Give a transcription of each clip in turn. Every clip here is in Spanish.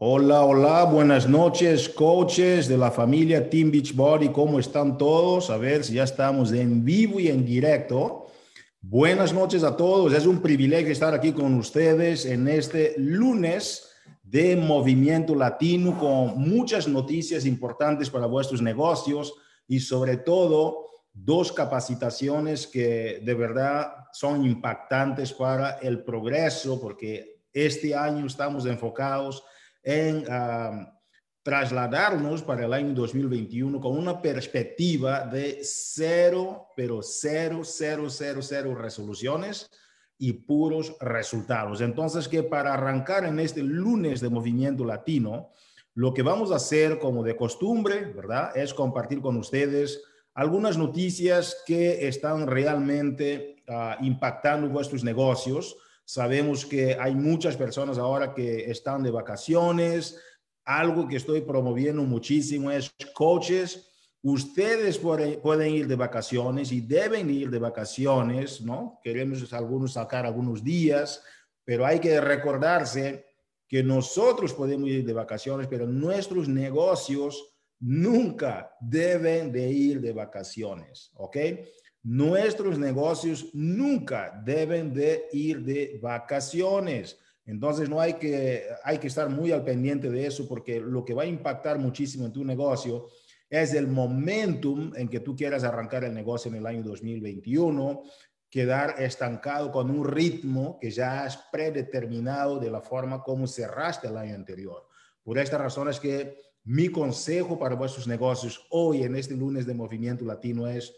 Hola, hola, buenas noches, coaches de la familia Team Beachbody, ¿cómo están todos? A ver si ya estamos en vivo y en directo. Buenas noches a todos, es un privilegio estar aquí con ustedes en este lunes de Movimiento Latino con muchas noticias importantes para vuestros negocios y sobre todo dos capacitaciones que de verdad son impactantes para el progreso porque este año estamos enfocados en trasladarnos para el año 2021 con una perspectiva de cero, pero cero, cero, cero, cero resoluciones y puros resultados. Entonces, que para arrancar en este lunes de Movimiento Latino, lo que vamos a hacer como de costumbre, ¿verdad? Es compartir con ustedes algunas noticias que están realmente ah, impactando vuestros negocios Sabemos que hay muchas personas ahora que están de vacaciones. Algo que estoy promoviendo muchísimo es coaches. Ustedes pueden ir de vacaciones y deben ir de vacaciones, ¿no? Queremos algunos sacar algunos días, pero hay que recordarse que nosotros podemos ir de vacaciones, pero nuestros negocios nunca deben de ir de vacaciones, ¿ok? Nuestros negocios nunca deben de ir de vacaciones. Entonces no hay que, hay que estar muy al pendiente de eso porque lo que va a impactar muchísimo en tu negocio es el momentum en que tú quieras arrancar el negocio en el año 2021, quedar estancado con un ritmo que ya es predeterminado de la forma como cerraste el año anterior. Por esta razón es que mi consejo para vuestros negocios hoy en este lunes de Movimiento Latino es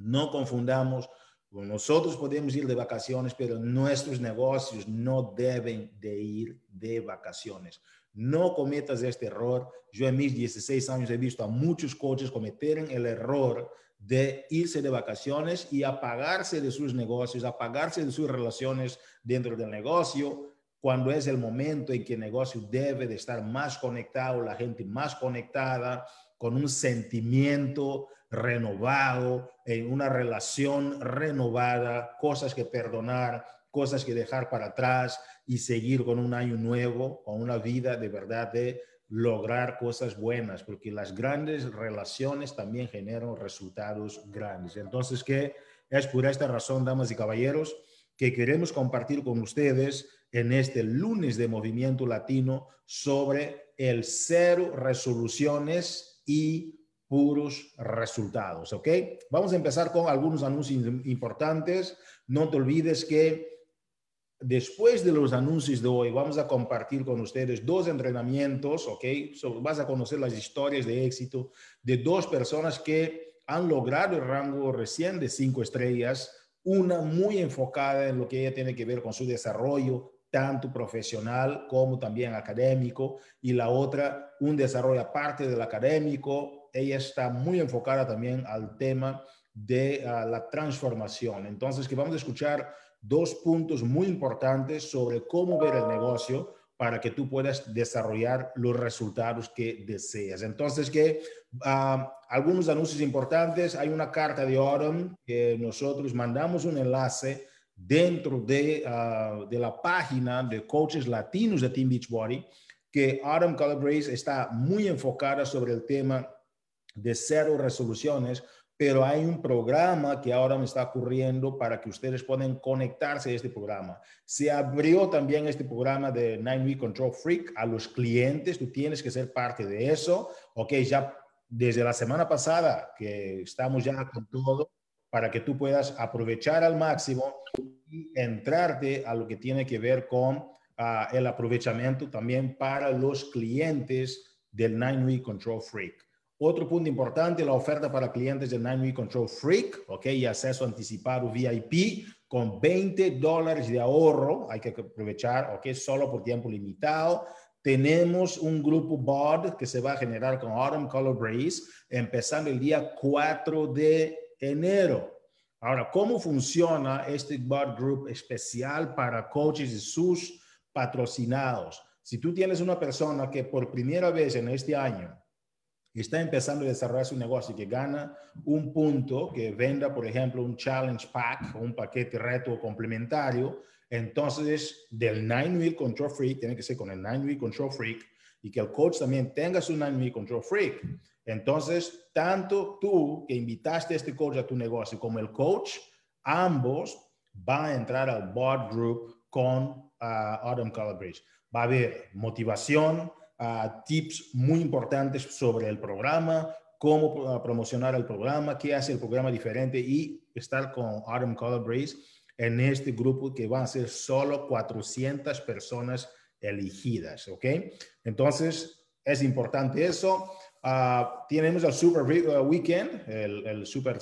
no confundamos, nosotros podemos ir de vacaciones, pero nuestros negocios no deben de ir de vacaciones. No cometas este error. Yo en mis 16 años he visto a muchos coaches cometer el error de irse de vacaciones y apagarse de sus negocios, apagarse de sus relaciones dentro del negocio, cuando es el momento en que el negocio debe de estar más conectado, la gente más conectada, con un sentimiento renovado, en una relación renovada, cosas que perdonar, cosas que dejar para atrás y seguir con un año nuevo, con una vida de verdad de lograr cosas buenas, porque las grandes relaciones también generan resultados grandes. Entonces, que es por esta razón, damas y caballeros, que queremos compartir con ustedes en este lunes de Movimiento Latino sobre el cero resoluciones y puros resultados, ¿ok? Vamos a empezar con algunos anuncios importantes. No te olvides que después de los anuncios de hoy vamos a compartir con ustedes dos entrenamientos, ¿ok? vas a conocer las historias de éxito de dos personas que han logrado el rango recién de cinco estrellas, una muy enfocada en lo que ella tiene que ver con su desarrollo, tanto profesional como también académico, y la otra, un desarrollo aparte del académico, ella está muy enfocada también al tema de ah, la transformación. Entonces, que vamos a escuchar dos puntos muy importantes sobre cómo ver el negocio para que tú puedas desarrollar los resultados que deseas. Entonces, que ah, algunos anuncios importantes, hay una carta de Autumn que nosotros mandamos un enlace dentro de, ah, de la página de coaches latinos de Team Beachbody, que Autumn Calabrese está muy enfocada sobre el tema de cero resoluciones, pero hay un programa que ahora me está ocurriendo para que ustedes puedan conectarse a este programa. Se abrió también este programa de Nine Week Control Freak a los clientes, tú tienes que ser parte de eso, ok, ya desde la semana pasada que estamos ya con todo para que tú puedas aprovechar al máximo y entrarte a lo que tiene que ver con ah, el aprovechamiento también para los clientes del Nine Week Control Freak. Otro punto importante, la oferta para clientes de Nine Week Control Freak, ¿ok? Y acceso anticipado VIP con 20 dólares de ahorro. Hay que aprovechar, ¿ok? Solo por tiempo limitado. Tenemos un grupo BOD que se va a generar con Autumn Color Breeze empezando el día 4 de enero. Ahora, ¿cómo funciona este BOD Group especial para coaches y sus patrocinados? Si tú tienes una persona que por primera vez en este año está empezando a desarrollar su negocio que gana un punto, que venda, por ejemplo, un challenge pack, un paquete reto complementario, entonces del Nine Wheel Control Freak, tiene que ser con el Nine Wheel Control Freak, y que el coach también tenga su Dynamic Control Freak. Entonces, tanto tú que invitaste a este coach a tu negocio como el coach, ambos van a entrar al board group con uh, Autumn Bridge. Va a haber motivación, uh, tips muy importantes sobre el programa, cómo uh, promocionar el programa, qué hace el programa diferente y estar con Autumn Bridge en este grupo que van a ser solo 400 personas elegidas, ¿ok? Entonces, es importante eso. Uh, tenemos el Super Weekend, el, Super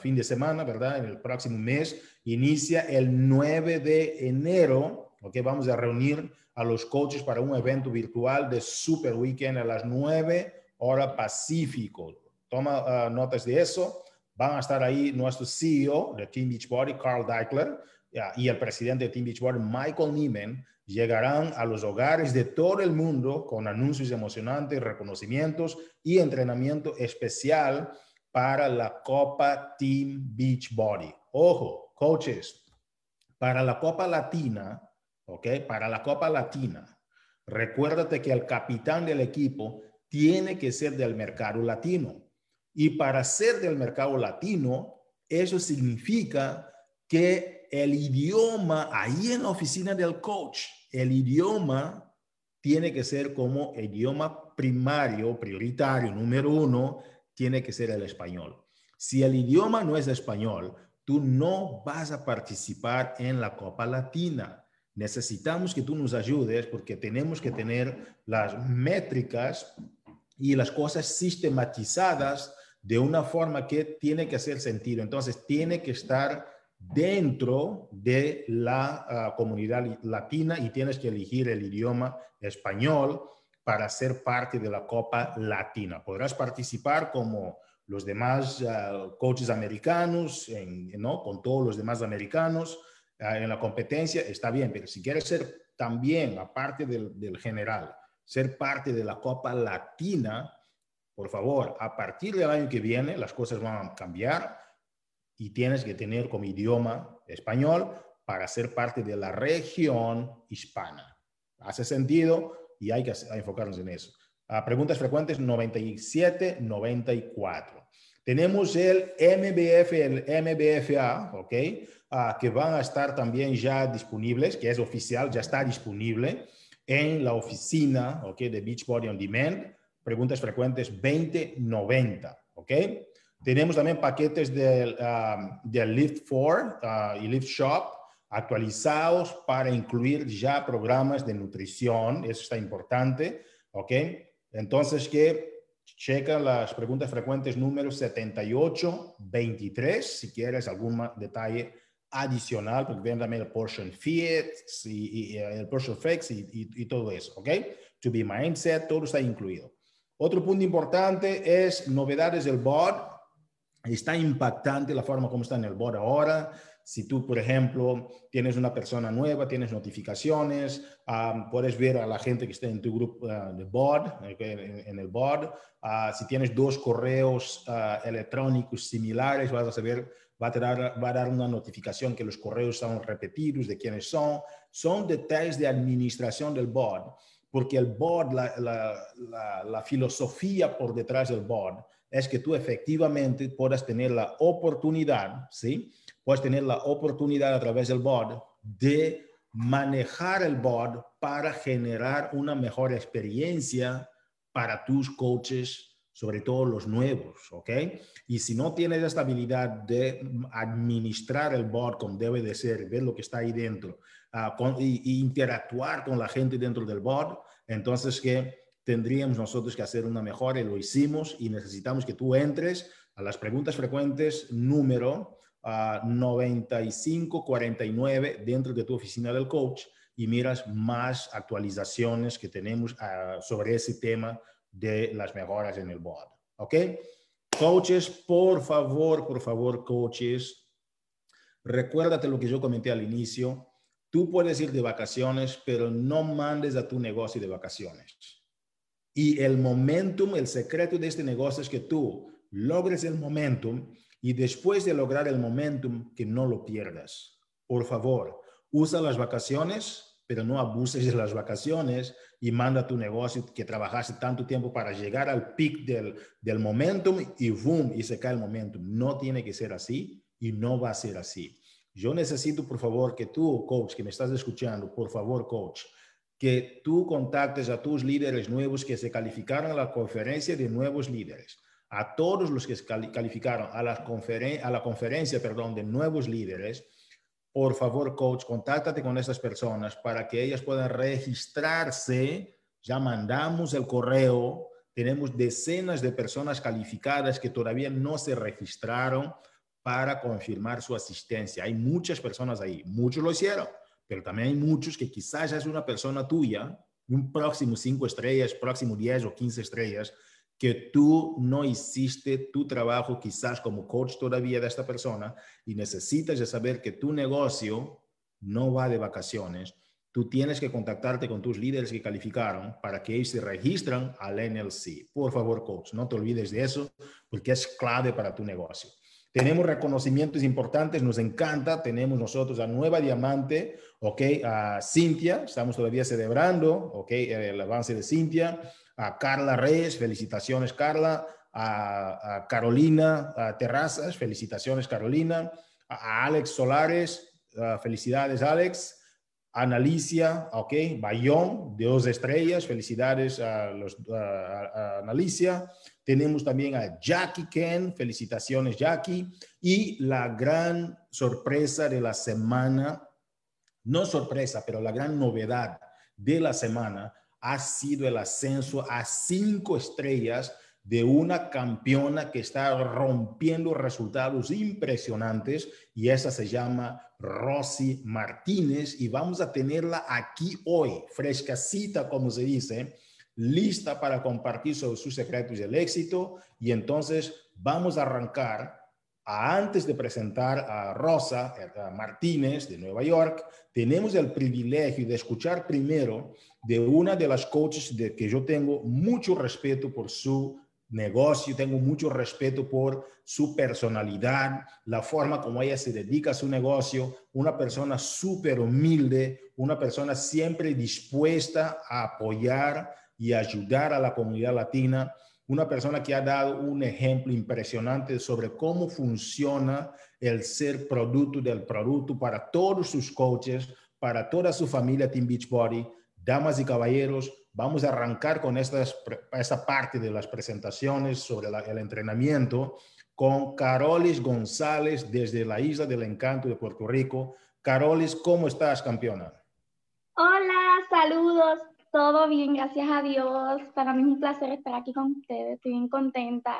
fin de semana, ¿verdad? En el próximo mes. Inicia el 9 de enero, ¿ok? Vamos a reunir a los coaches para un evento virtual de Super Weekend a las 9 hora Pacífico. Toma notas de eso. Van a estar ahí nuestro CEO de Team Beachbody, Carl Deichler, y el presidente de Team Beachbody, Michael Neiman, llegarán a los hogares de todo el mundo con anuncios emocionantes, reconocimientos y entrenamiento especial para la Copa Team Beachbody. Ojo, coaches, para la Copa Latina, ¿ok? Para la Copa Latina, recuérdate que el capitán del equipo tiene que ser del mercado latino. Y para ser del mercado latino, eso significa que el idioma ahí en la oficina del coach, el idioma tiene que ser como idioma primario, prioritario, número uno, tiene que ser el español. Si el idioma no es español, tú no vas a participar en la Copa Latina. Necesitamos que tú nos ayudes porque tenemos que tener las métricas y las cosas sistematizadas de una forma que tiene que hacer sentido. Entonces, tiene que estar dentro de la ah, comunidad latina y tienes que elegir el idioma español para ser parte de la Copa Latina. Podrás participar como los demás ah, coaches americanos, ¿no? con todos los demás americanos en la competencia, está bien, pero si quieres ser también, aparte del, del general, ser parte de la Copa Latina, por favor, a partir del año que viene las cosas van a cambiar y tienes que tener como idioma español para ser parte de la región hispana. Hace sentido y hay que enfocarnos en eso. Ah, preguntas frecuentes 97, 94. Tenemos el MBF, el MBFA, ¿ok? Ah, que van a estar también ya disponibles, que es oficial, ya está disponible en la oficina, ¿ok? De Beachbody On Demand preguntas frecuentes 2090, ¿ok? Tenemos también paquetes del, um, Lift 4 uh, y Lift Shop actualizados para incluir ya programas de nutrición, eso está importante, ¿ok? Entonces, que checa las preguntas frecuentes número 7823, si quieres algún detalle adicional, porque ven también el portion fit y, el portion flex y, y, todo eso, ¿ok? To be mindset, todo está incluido. Otro punto importante es novedades del bot. Está impactante la forma como está en el bot ahora. Si tú, por ejemplo, tienes una persona nueva, tienes notificaciones, puedes ver a la gente que está en tu grupo ah, de bot, en, el bot. Ah, si tienes dos correos ah, electrónicos similares, vas a saber, va a, dar, va a dar una notificación que los correos son repetidos, de quiénes son. Son detalles de administración del bot porque el board, la, filosofía por detrás del board es que tú efectivamente puedas tener la oportunidad, ¿sí? Puedes tener la oportunidad a través del board de manejar el board para generar una mejor experiencia para tus coaches, sobre todo los nuevos, ¿ok? Y si no tienes esta habilidad de administrar el board como debe de ser, ver lo que está ahí dentro, uh, con, y, y, interactuar con la gente dentro del board, entonces que tendríamos nosotros que hacer una mejora y lo hicimos y necesitamos que tú entres a las preguntas frecuentes número uh, 9549 dentro de tu oficina del coach y miras más actualizaciones que tenemos uh, sobre ese tema de las mejoras en el board. ¿Ok? Coaches, por favor, por favor, coaches, recuérdate lo que yo comenté al inicio. Tú puedes ir de vacaciones, pero no mandes a tu negocio de vacaciones. Y el momentum, el secreto de este negocio es que tú logres el momentum y después de lograr el momentum, que no lo pierdas. Por favor, usa las vacaciones pero no abuses de las vacaciones y manda tu negocio que trabajaste tanto tiempo para llegar al pic del, del momentum y boom, y se cae el momentum. No tiene que ser así y no va a ser así. Yo necesito, por favor, que tú, coach, que me estás escuchando, por favor, coach, que tú contactes a tus líderes nuevos que se calificaron a la conferencia de nuevos líderes, a todos los que calificaron a la, a la conferencia perdón, de nuevos líderes. Por favor, coach, contáctate con esas personas para que ellas puedan registrarse. Ya mandamos el correo. Tenemos decenas de personas calificadas que todavía no se registraron para confirmar su asistencia. Hay muchas personas ahí, muchos lo hicieron, pero también hay muchos que quizás es una persona tuya, un próximo cinco estrellas, próximo 10 o 15 estrellas, que tú no hiciste tu trabajo quizás como coach todavía de esta persona y necesitas de saber que tu negocio no va de vacaciones. Tú tienes que contactarte con tus líderes que calificaron para que ellos se registren al NLC. Por favor, coach, no te olvides de eso porque es clave para tu negocio. Tenemos reconocimientos importantes, nos encanta. Tenemos nosotros a Nueva Diamante, ¿ok? A Cintia, estamos todavía celebrando, ¿ok? El avance de Cintia. A Carla Reyes, felicitaciones Carla. A, Carolina a Terrazas, felicitaciones Carolina. A, Alex Solares, felicidades Alex. Analicia, ok, Bayón, de dos estrellas, felicidades a, los, a, Analicia. Tenemos también a Jackie Ken, felicitaciones Jackie. Y la gran sorpresa de la semana, no sorpresa, pero la gran novedad de la semana ha sido el ascenso a cinco estrellas de una campeona que está rompiendo resultados impresionantes y esa se llama Rosy Martínez y vamos a tenerla aquí hoy, frescacita como se dice, lista para compartir sus secretos del éxito. Y entonces vamos a arrancar antes de presentar a Rosa Martínez de Nueva York, tenemos el privilegio de escuchar primero de una de las coaches de que yo tengo mucho respeto por su negocio, tengo mucho respeto por su personalidad, la forma como ella se dedica a su negocio, una persona súper humilde, una persona siempre dispuesta a apoyar y ayudar a la comunidad latina, una persona que ha dado un ejemplo impresionante sobre cómo funciona el ser producto del producto para todos sus coaches, para toda su familia Team Beachbody. Damas y caballeros, Vamos a arrancar con esta, parte de las presentaciones sobre el entrenamiento con Carolis González desde la Isla del Encanto de Puerto Rico. Carolis, ¿cómo estás, campeona? Hola, saludos. Todo bien, gracias a Dios. Para mí es un placer estar aquí con ustedes. Estoy bien contenta.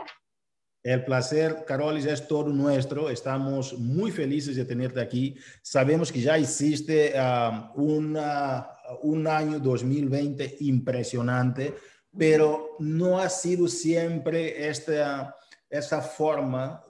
El placer, Carolis, es todo nuestro. Estamos muy felices de tenerte aquí. Sabemos que ya hiciste um, una un año 2020 impresionante, pero no ha sido siempre esta, esta forma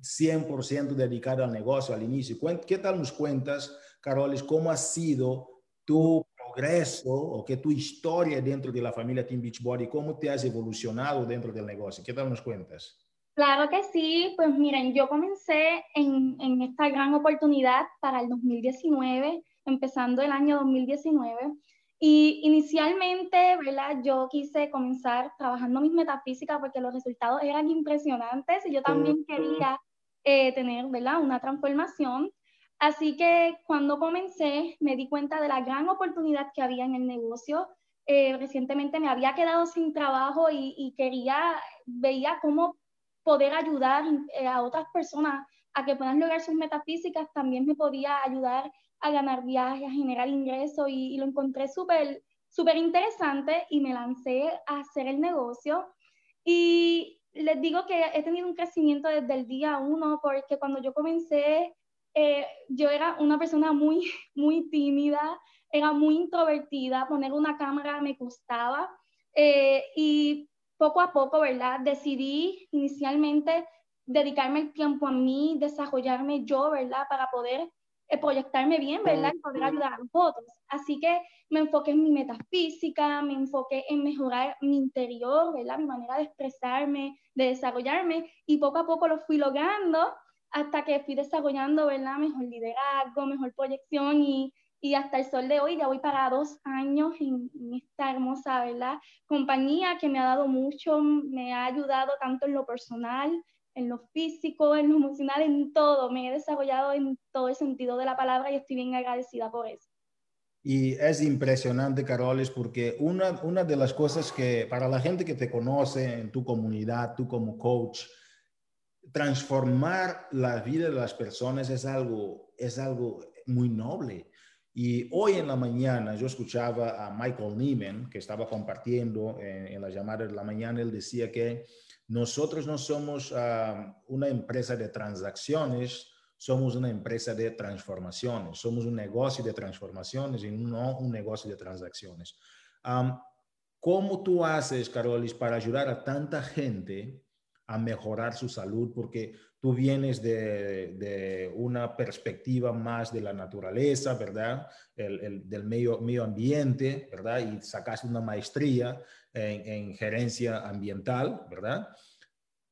100% dedicada al negocio al inicio. ¿Qué tal nos cuentas, Carolis, cómo ha sido tu progreso o que tu historia dentro de la familia Team Beachbody, cómo te has evolucionado dentro del negocio? ¿Qué tal nos cuentas? Claro que sí, pues miren, yo comencé en, en esta gran oportunidad para el 2019 empezando el año 2019. Y inicialmente, ¿verdad? Yo quise comenzar trabajando mis metafísicas porque los resultados eran impresionantes y yo también quería eh, tener, ¿verdad? Una transformación. Así que cuando comencé, me di cuenta de la gran oportunidad que había en el negocio. Eh, recientemente me había quedado sin trabajo y, y, quería, veía cómo poder ayudar eh, a otras personas a que puedan lograr sus metafísicas. También me podía ayudar a ganar viajes, a generar ingresos y, lo encontré súper, súper interesante y me lancé a hacer el negocio. Y les digo que he tenido un crecimiento desde el día uno porque cuando yo comencé, eh, yo era una persona muy, muy tímida, era muy introvertida, poner una cámara me costaba. Eh, y poco a poco, ¿verdad? Decidí inicialmente dedicarme el tiempo a mí, desarrollarme yo, ¿verdad? Para poder eh, proyectarme bien, ¿verdad? Y poder ayudar a los otros. Así que me enfoqué en mi metafísica, me enfoqué en mejorar mi interior, ¿verdad? Mi manera de expresarme, de desarrollarme y poco a poco lo fui logrando hasta que fui desarrollando, ¿verdad? Mejor liderazgo, mejor proyección y, y hasta el sol de hoy ya voy para dos años en, esta hermosa ¿verdad? compañía que me ha dado mucho, me ha ayudado tanto en lo personal, en lo físico, en lo emocional, en todo. Me he desarrollado en todo el sentido de la palabra y estoy bien agradecida por eso. Y es impresionante, Carolis, porque una, una de las cosas que para la gente que te conoce en tu comunidad, tú como coach, transformar la vida de las personas es algo, es algo muy noble. Y hoy en la mañana yo escuchaba a Michael Neiman, que estaba compartiendo en, las llamadas de la mañana, él decía que nosotros no somos ah, una empresa de transacciones, somos una empresa de transformaciones, somos un negocio de transformaciones y no un negocio de transacciones. ¿Cómo tú haces, Carolis, para ayudar a tanta gente a mejorar su salud? Porque tú vienes de, una perspectiva más de la naturaleza, ¿verdad? del medio, medio ambiente, ¿verdad? Y sacaste una maestría en, gerencia ambiental, ¿verdad?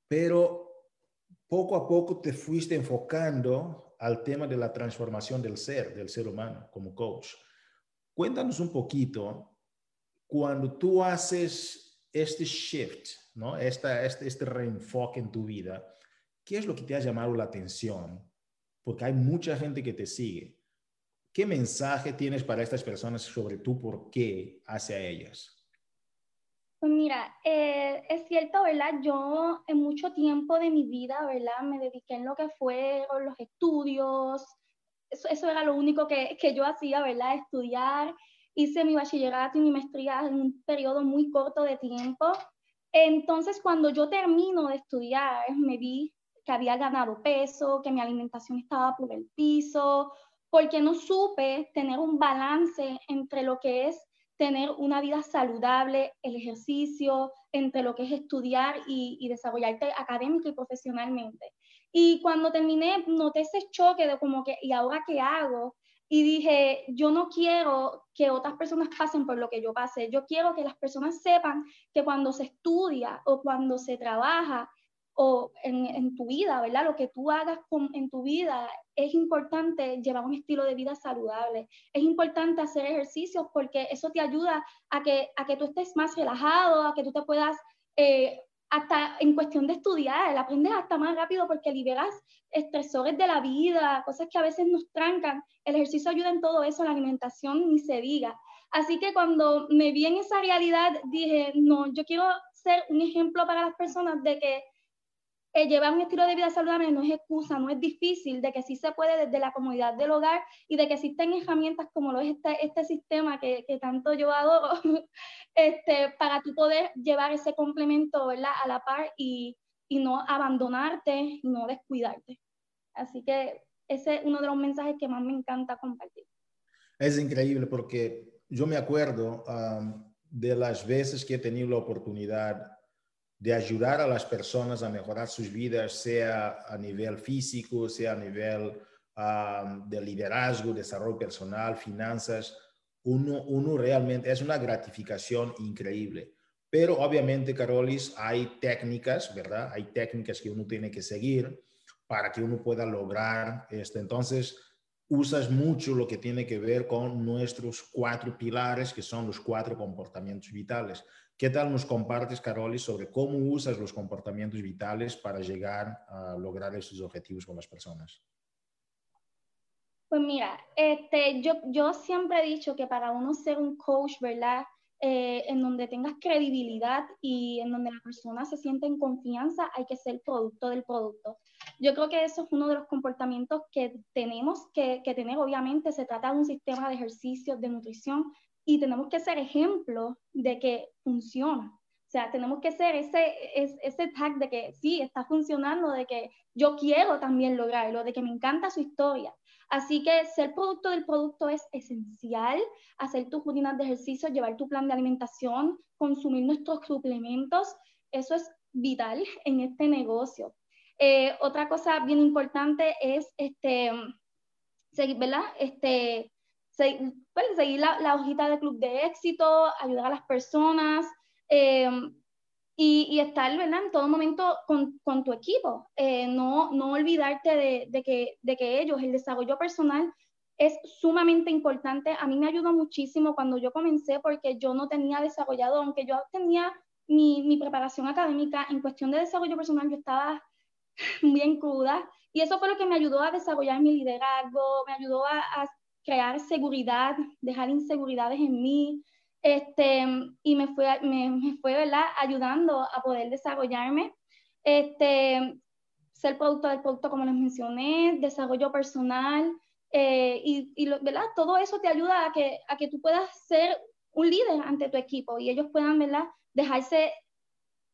Pero poco a poco te fuiste enfocando al tema de la transformación del ser, del ser humano, como coach. Cuéntanos un poquito, cuando tú haces este shift, ¿no? Esta, este, este reenfoque en tu vida, ¿Qué es lo que te ha llamado la atención? Porque hay mucha gente que te sigue. ¿Qué mensaje tienes para estas personas sobre tú por qué hacia ellas? Pues mira, eh, es cierto, ¿verdad? Yo en mucho tiempo de mi vida, ¿verdad? Me dediqué en lo que fueron los estudios. Eso, era lo único que, que yo hacía, ¿verdad? Estudiar. Hice mi bachillerato y mi maestría en un periodo muy corto de tiempo. Entonces, cuando yo termino de estudiar, me vi que había ganado peso, que mi alimentación estaba por el piso, porque no supe tener un balance entre lo que es tener una vida saludable, el ejercicio, entre lo que es estudiar y, desarrollarte académica y profesionalmente. Y cuando terminé, noté ese choque de como que, ¿y ahora qué hago? Y dije, yo no quiero que otras personas pasen por lo que yo pasé, yo quiero que las personas sepan que cuando se estudia o cuando se trabaja, o en, tu vida, ¿verdad? Lo que tú hagas en tu vida, es importante llevar un estilo de vida saludable. Es importante hacer ejercicios porque eso te ayuda a que, a que tú estés más relajado, a que tú te puedas, eh, hasta en cuestión de estudiar, aprendes hasta más rápido porque liberas estresores de la vida, cosas que a veces nos trancan. El ejercicio ayuda en todo eso, la alimentación ni se diga. Así que cuando me vi en esa realidad, dije, no, yo quiero ser un ejemplo para las personas de que llevar un estilo de vida saludable no es excusa, no es difícil, de que sí se puede desde la comunidad del hogar y de que existen herramientas como lo es este, este sistema que, que, tanto yo adoro, este, para tú poder llevar ese complemento ¿verdad? a la par y, y no abandonarte no descuidarte. Así que ese es uno de los mensajes que más me encanta compartir. Es increíble porque yo me acuerdo de las veces que he tenido la oportunidad de ayudar a las personas a mejorar sus vidas, sea a nivel físico, sea a nivel de liderazgo, desarrollo personal, finanzas, uno, uno realmente es una gratificación increíble. Pero obviamente, Carolis, hay técnicas, ¿verdad? Hay técnicas que uno tiene que seguir para que uno pueda lograr esto. Entonces, usas mucho lo que tiene que ver con nuestros cuatro pilares, que son los cuatro comportamientos vitales. ¿Qué tal nos compartes, Caroli, sobre cómo usas los comportamientos vitales para llegar a lograr esos objetivos con las personas? Pues mira, este, yo, yo siempre he dicho que para uno ser un coach, ¿verdad? Eh, en donde tengas credibilidad y en donde la persona se siente en confianza, hay que ser producto del producto. Yo creo que eso es uno de los comportamientos que tenemos que, que tener. Obviamente se trata de un sistema de ejercicios, de nutrición, y tenemos que ser ejemplo de que funciona. O sea, tenemos que ser ese, ese tag de que sí, está funcionando, de que yo quiero también lograrlo, de que me encanta su historia. Así que ser producto del producto es esencial, hacer tus rutinas de ejercicio, llevar tu plan de alimentación, consumir nuestros suplementos, eso es vital en este negocio. Eh, otra cosa bien importante es este, seguir, ¿verdad? Este, pues, seguir la, la, hojita de club de éxito, ayudar a las personas eh, y, y, estar ¿verdad? en todo momento con, con tu equipo. Eh, no, no olvidarte de, de, que, de que ellos, el desarrollo personal, es sumamente importante. A mí me ayudó muchísimo cuando yo comencé porque yo no tenía desarrollado, aunque yo tenía mi, mi preparación académica en cuestión de desarrollo personal, yo estaba bien cruda y eso fue lo que me ayudó a desarrollar mi liderazgo, me ayudó a, a crear seguridad, dejar inseguridades en mí, este, y me fue, me, me fue ¿verdad? ayudando a poder desarrollarme. Este, ser producto del producto, como les mencioné, desarrollo personal, eh, y, y ¿verdad? todo eso te ayuda a que, a que tú puedas ser un líder ante tu equipo y ellos puedan ¿verdad? dejarse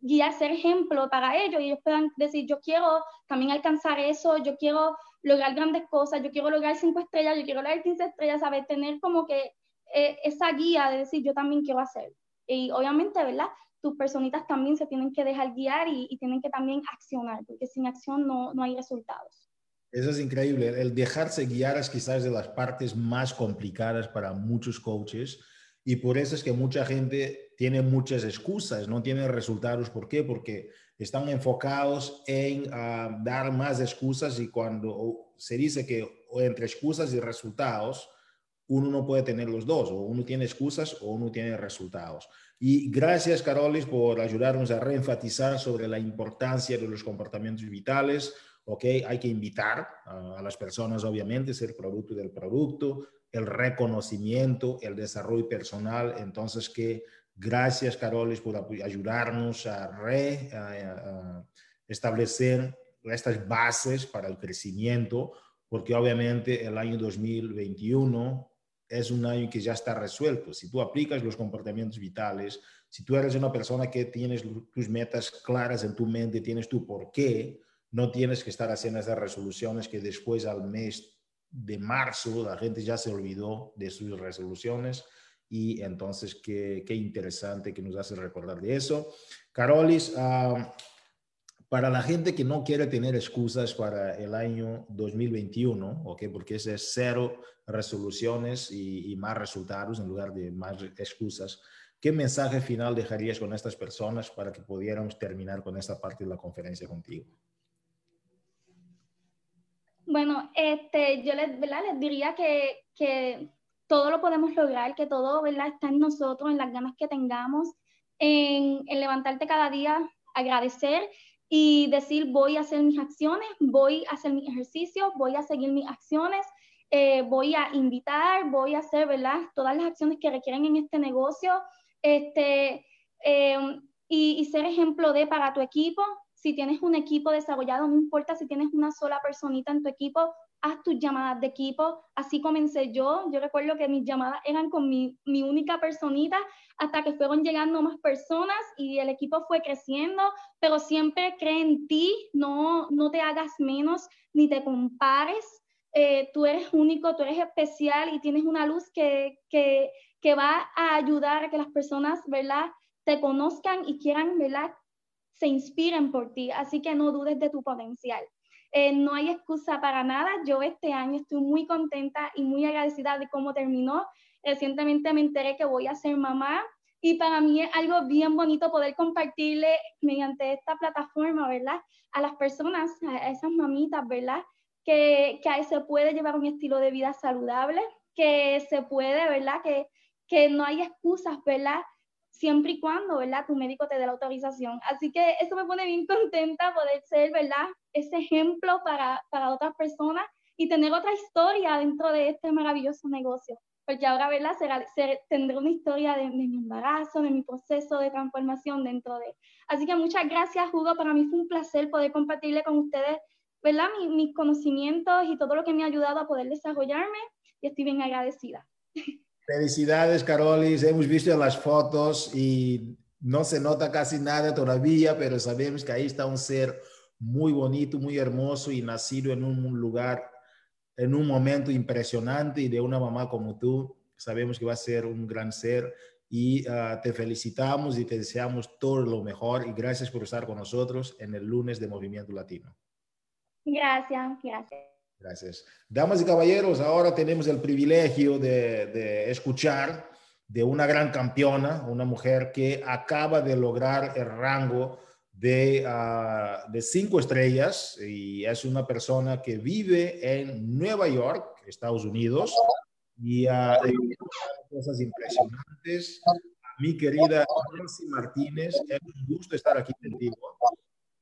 guiar, ser ejemplo para ellos y ellos puedan decir, yo quiero también alcanzar eso, yo quiero lograr grandes cosas, yo quiero lograr cinco estrellas, yo quiero lograr 15 estrellas, ¿sabes? Tener como que eh, esa guía de decir, yo también quiero hacer. Y obviamente, ¿verdad? Tus personitas también se tienen que dejar guiar y, y tienen que también accionar, porque sin acción no, no hay resultados. Eso es increíble. El dejarse guiar es quizás de las partes más complicadas para muchos coaches y por eso es que mucha gente tiene muchas excusas, no tiene resultados. ¿Por qué? Porque están enfocados en uh, dar más excusas y cuando se dice que entre excusas y resultados, uno no puede tener los dos, o uno tiene excusas o uno tiene resultados. Y gracias, Carolis, por ayudarnos a reenfatizar sobre la importancia de los comportamientos vitales ¿ok? Hay que invitar a, las personas, obviamente, ser producto del producto, el reconocimiento, el desarrollo personal. Entonces, que gracias, Carolis, por ayudarnos a restablecer estas bases para el crecimiento, porque obviamente el año 2021 es un año que ya está resuelto. Si tú aplicas los comportamientos vitales, si tú eres una persona que tienes tus metas claras en tu mente, tienes tu por qué, no tienes que estar haciendo esas resoluciones que después al mes de marzo la gente ya se olvidó de sus resoluciones y entonces qué, qué interesante que nos hace recordar de eso. Carolis, uh, para la gente que no quiere tener excusas para el año 2021, ¿okay? porque ese es cero resoluciones y, y más resultados en lugar de más excusas, ¿qué mensaje final dejarías con estas personas para que pudiéramos terminar con esta parte de la conferencia contigo? Bueno, este, yo les, les diría que, que, todo lo podemos lograr, que todo ¿verdad? está en nosotros, en las ganas que tengamos, en, en levantarte cada día, agradecer y decir voy a hacer mis acciones, voy a hacer mis ejercicios, voy a seguir mis acciones, eh, voy a invitar, voy a hacer ¿verdad? todas las acciones que requieren en este negocio este, eh, y, y, ser ejemplo de para tu equipo, si tienes un equipo desarrollado, no importa si tienes una sola personita en tu equipo, haz tus llamadas de equipo. Así comencé yo. Yo recuerdo que mis llamadas eran con mi, mi, única personita hasta que fueron llegando más personas y el equipo fue creciendo, pero siempre cree en ti, no, no te hagas menos ni te compares. Eh, tú eres único, tú eres especial y tienes una luz que, que, que va a ayudar a que las personas, ¿verdad? te conozcan y quieran, ¿verdad? se inspiren por ti, así que no dudes de tu potencial. Eh, no hay excusa para nada. Yo este año estoy muy contenta y muy agradecida de cómo terminó. Recientemente me enteré que voy a ser mamá y para mí es algo bien bonito poder compartirle mediante esta plataforma, ¿verdad? A las personas, a esas mamitas, ¿verdad? Que, que se puede llevar un estilo de vida saludable, que se puede, ¿verdad? Que, que no hay excusas, ¿verdad? Siempre y cuando, ¿verdad? Tu médico te dé la autorización. Así que eso me pone bien contenta poder ser, ¿verdad? Ese ejemplo para, para otras personas y tener otra historia dentro de este maravilloso negocio. Porque ahora, ¿verdad? Será, ser, tendré una historia de, mi embarazo, de mi proceso de transformación dentro de... Así que muchas gracias, Hugo. Para mí fue un placer poder compartirle con ustedes, ¿verdad? Mi, mis conocimientos y todo lo que me ha ayudado a poder desarrollarme y estoy bien agradecida. Felicidades, Carolis. Hemos visto las fotos y no se nota casi nada todavía, pero sabemos que ahí está un ser muy bonito, muy hermoso y nacido en un lugar, en un momento impresionante y de una mamá como tú. Sabemos que va a ser un gran ser y uh, te felicitamos y te deseamos todo lo mejor y gracias por estar con nosotros en el lunes de Movimiento Latino. Gracias, gracias. Gracias. Damas y caballeros, ahora tenemos el privilegio de, de, escuchar de una gran campeona, una mujer que acaba de lograr el rango de, uh, de cinco estrellas y es una persona que vive en Nueva York, Estados Unidos, y a cosas impresionantes. Mi querida Nancy Martínez, es un gusto estar aquí contigo.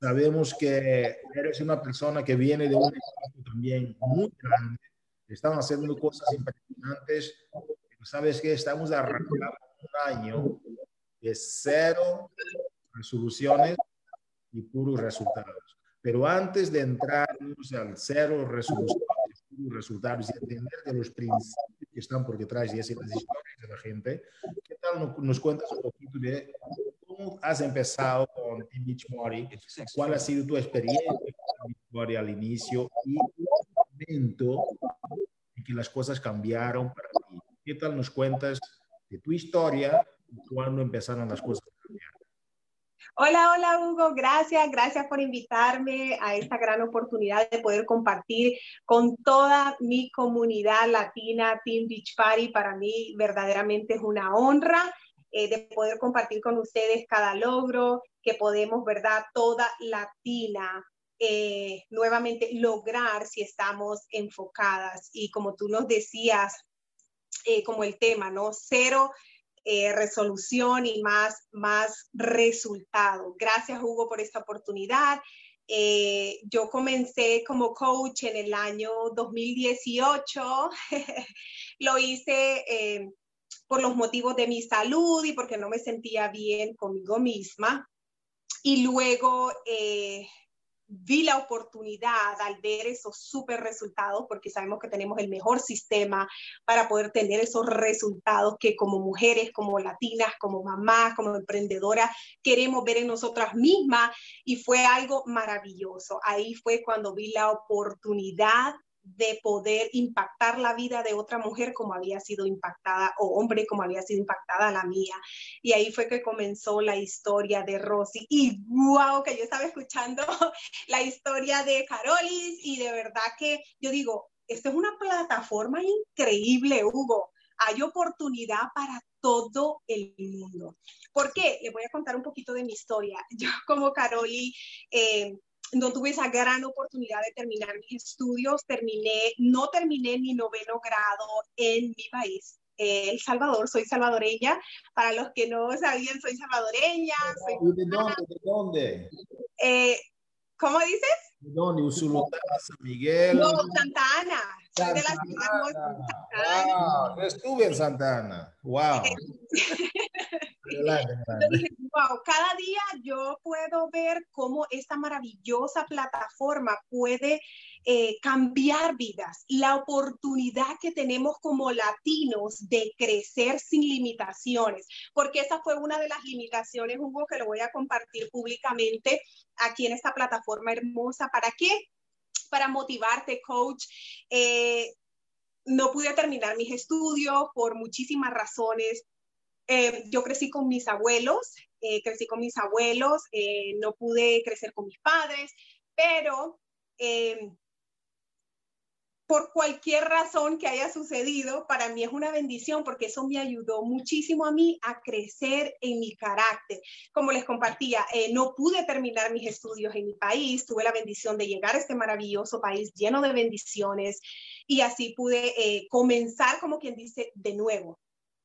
Sabemos que eres una persona que viene de un equipo también muy grande. Están haciendo cosas impresionantes. sabes que estamos arrancando un año de cero resoluciones y puros resultados. Pero antes de entrar al cero resoluciones y resultados y entender de los principios que están por detrás de esas historias de la gente, ¿qué tal nos cuentas un poquito de cómo has empezado con Team Beach Mori? ¿Cuál ha sido tu experiencia con Team Beach Mori al inicio y el momento en que las cosas cambiaron para ti? ¿Qué tal nos cuentas de tu historia y cuándo empezaron las cosas a cambiar? Hola, hola Hugo, gracias, gracias por invitarme a esta gran oportunidad de poder compartir con toda mi comunidad latina Team Beach Party. Para mí verdaderamente es una honra eh, de poder compartir con ustedes cada logro que podemos, ¿verdad? Toda latina. Eh, nuevamente lograr si estamos enfocadas y como tú nos decías, eh, como el tema, ¿no? Cero eh, resolución y más, más resultado. Gracias, Hugo, por esta oportunidad. Eh, yo comencé como coach en el año 2018. Lo hice por los motivos de mi salud y porque no me sentía bien conmigo misma. Y luego vi la oportunidad al ver esos super resultados, porque sabemos que tenemos el mejor sistema para poder tener esos resultados que como mujeres, como latinas, como mamás, como emprendedoras, queremos ver en nosotras mismas y fue algo maravilloso. Ahí fue cuando vi la oportunidad de poder impactar la vida de otra mujer como había sido impactada, o hombre como había sido impactada la mía. Y ahí fue que comenzó la historia de Rosy. Y wow, que yo estaba escuchando la historia de Carolis y de verdad que yo digo, esto es una plataforma increíble, Hugo. Hay oportunidad para todo el mundo. ¿Por qué? Les voy a contar un poquito de mi historia. Yo como Caroli, eh, no tuve esa gran oportunidad de terminar mis estudios. Terminé, no terminé mi noveno grado en mi país, El Salvador. Soy salvadoreña. Para los que no sabían, soy salvadoreña. ¿De dónde? ¿De dónde? Eh, ¿Cómo dices? Usulután, San Miguel. No, Santa Ana. Soy de la ciudad de Santa Ana. Wow, estuve en Santa Ana. Wow. wow, cada día yo puedo ver cómo esta maravillosa plataforma puede eh, cambiar vidas, la oportunidad que tenemos como latinos de crecer sin limitaciones, porque esa fue una de las limitaciones, Hugo, que lo voy a compartir públicamente aquí en esta plataforma hermosa. ¿Para qué? Para motivarte, coach. Eh, no pude terminar mis estudios por muchísimas razones, eh, yo crecí con mis abuelos, eh, crecí con mis abuelos, eh, no pude crecer con mis padres, pero por cualquier razón que haya sucedido, para mí es una bendición porque eso me ayudó muchísimo a mí a crecer en mi carácter. Como les compartía, no pude terminar mis estudios en mi país, tuve la bendición de llegar a este maravilloso país lleno de bendiciones y así pude comenzar, como quien dice, de nuevo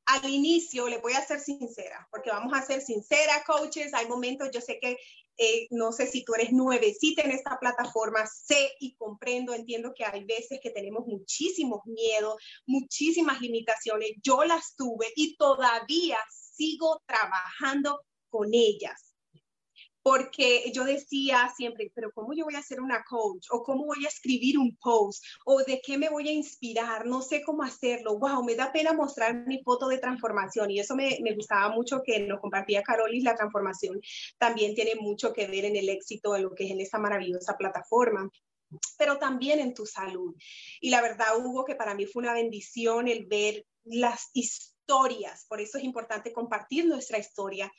al inicio, le voy a ser sincera, porque vamos a ser sincera, coaches. Hay momentos, yo sé que, eh, no sé si tú eres nuevecita en esta plataforma, sé y comprendo, entiendo que hay veces que tenemos muchísimos miedos, muchísimas limitaciones. Yo las tuve y todavía sigo trabajando con ellas porque yo decía siempre, pero ¿cómo yo voy a ser una coach? ¿O cómo voy a escribir un post? ¿O de qué me voy a inspirar? No sé cómo hacerlo. ¡Wow! Me da pena mostrar mi foto de transformación y eso me, gustaba mucho que nos compartía Carolis. La transformación también tiene mucho que ver en el éxito de lo que es en esta maravillosa plataforma pero también en tu salud. Y la verdad, Hugo, que para mí fue una bendición el ver las historias, por eso es importante compartir nuestra historia,